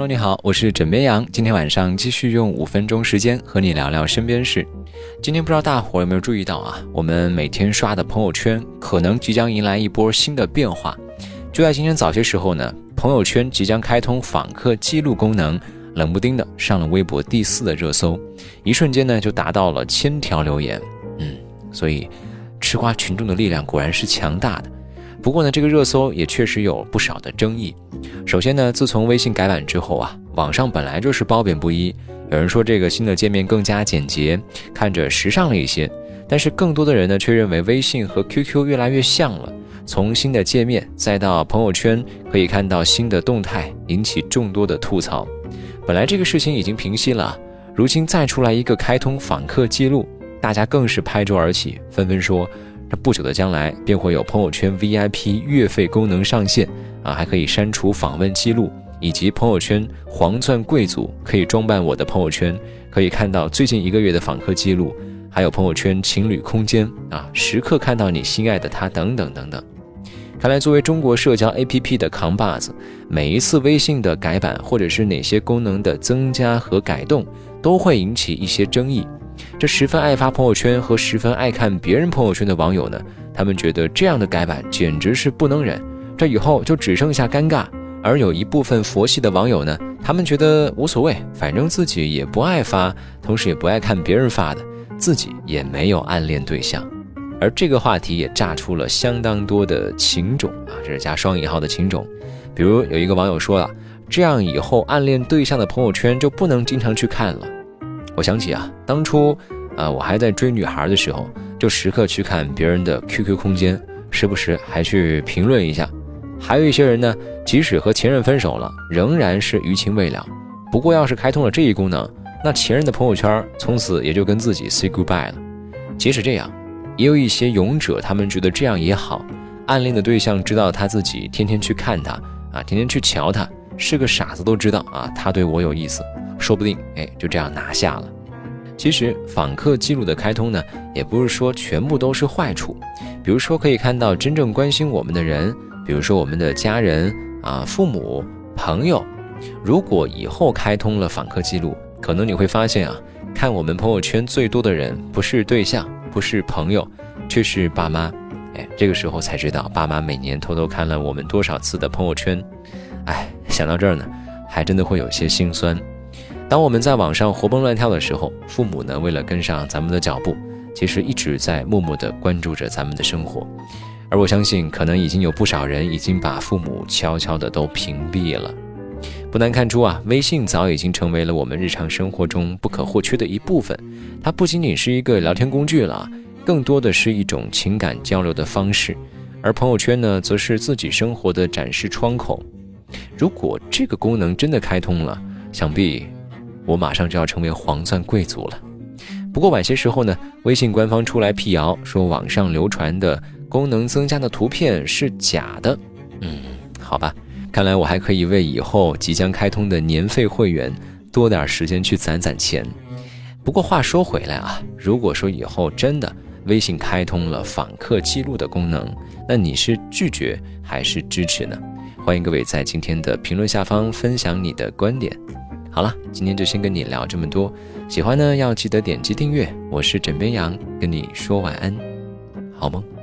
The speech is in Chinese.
Hello，你好，我是枕边羊。今天晚上继续用五分钟时间和你聊聊身边事。今天不知道大伙有没有注意到啊？我们每天刷的朋友圈可能即将迎来一波新的变化。就在今天早些时候呢，朋友圈即将开通访客记录功能，冷不丁的上了微博第四的热搜，一瞬间呢就达到了千条留言。嗯，所以吃瓜群众的力量果然是强大的。不过呢，这个热搜也确实有不少的争议。首先呢，自从微信改版之后啊，网上本来就是褒贬不一。有人说这个新的界面更加简洁，看着时尚了一些；但是更多的人呢，却认为微信和 QQ 越来越像了。从新的界面再到朋友圈可以看到新的动态，引起众多的吐槽。本来这个事情已经平息了，如今再出来一个开通访客记录，大家更是拍桌而起，纷纷说。这不久的将来便会有朋友圈 VIP 月费功能上线啊，还可以删除访问记录，以及朋友圈黄钻贵族可以装扮我的朋友圈，可以看到最近一个月的访客记录，还有朋友圈情侣空间啊，时刻看到你心爱的他等等等等。看来作为中国社交 APP 的扛把子，每一次微信的改版或者是哪些功能的增加和改动，都会引起一些争议。这十分爱发朋友圈和十分爱看别人朋友圈的网友呢，他们觉得这样的改版简直是不能忍，这以后就只剩下尴尬。而有一部分佛系的网友呢，他们觉得无所谓，反正自己也不爱发，同时也不爱看别人发的，自己也没有暗恋对象。而这个话题也炸出了相当多的情种啊，这是加双引号的情种。比如有一个网友说了，这样以后暗恋对象的朋友圈就不能经常去看了。我想起啊，当初，啊，我还在追女孩的时候，就时刻去看别人的 QQ 空间，时不时还去评论一下。还有一些人呢，即使和前任分手了，仍然是余情未了。不过，要是开通了这一功能，那前任的朋友圈从此也就跟自己 say goodbye 了。即使这样，也有一些勇者，他们觉得这样也好。暗恋的对象知道他自己天天去看他，啊，天天去瞧他，是个傻子都知道啊，他对我有意思。说不定，哎，就这样拿下了。其实访客记录的开通呢，也不是说全部都是坏处。比如说，可以看到真正关心我们的人，比如说我们的家人啊、父母、朋友。如果以后开通了访客记录，可能你会发现啊，看我们朋友圈最多的人不是对象，不是朋友，却是爸妈。哎，这个时候才知道，爸妈每年偷偷看了我们多少次的朋友圈。哎，想到这儿呢，还真的会有些心酸。当我们在网上活蹦乱跳的时候，父母呢为了跟上咱们的脚步，其实一直在默默地关注着咱们的生活。而我相信，可能已经有不少人已经把父母悄悄地都屏蔽了。不难看出啊，微信早已经成为了我们日常生活中不可或缺的一部分。它不仅仅是一个聊天工具了，更多的是一种情感交流的方式。而朋友圈呢，则是自己生活的展示窗口。如果这个功能真的开通了，想必。我马上就要成为黄钻贵族了。不过晚些时候呢，微信官方出来辟谣，说网上流传的功能增加的图片是假的。嗯，好吧，看来我还可以为以后即将开通的年费会员多点时间去攒攒钱。不过话说回来啊，如果说以后真的微信开通了访客记录的功能，那你是拒绝还是支持呢？欢迎各位在今天的评论下方分享你的观点。好了，今天就先跟你聊这么多。喜欢呢，要记得点击订阅。我是枕边羊，跟你说晚安，好梦。